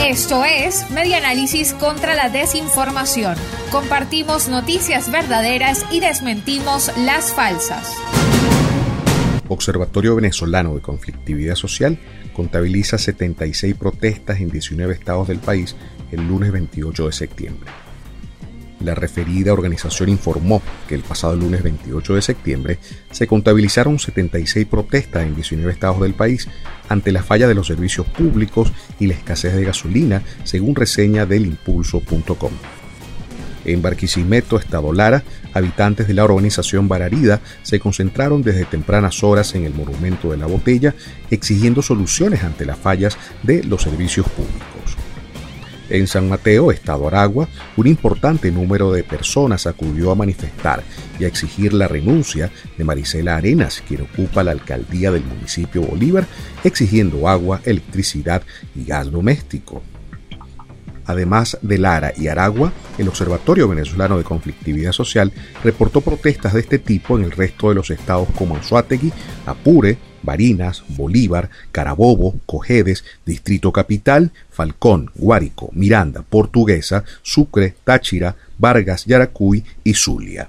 Esto es Media Análisis contra la Desinformación. Compartimos noticias verdaderas y desmentimos las falsas. Observatorio Venezolano de Conflictividad Social contabiliza 76 protestas en 19 estados del país el lunes 28 de septiembre. La referida organización informó que el pasado lunes 28 de septiembre se contabilizaron 76 protestas en 19 estados del país ante la falla de los servicios públicos y la escasez de gasolina, según reseña del impulso.com. En Barquisimeto, Estado Lara, habitantes de la organización Bararida se concentraron desde tempranas horas en el Monumento de la Botella exigiendo soluciones ante las fallas de los servicios públicos. En San Mateo, Estado Aragua, un importante número de personas acudió a manifestar y a exigir la renuncia de Marisela Arenas, quien ocupa la alcaldía del municipio Bolívar, exigiendo agua, electricidad y gas doméstico. Además de Lara y Aragua, el Observatorio Venezolano de Conflictividad Social reportó protestas de este tipo en el resto de los estados como Anzuategui, Apure, Barinas, Bolívar, Carabobo, Cojedes, Distrito Capital, Falcón, Guárico, Miranda, Portuguesa, Sucre, Táchira, Vargas, Yaracuy y Zulia.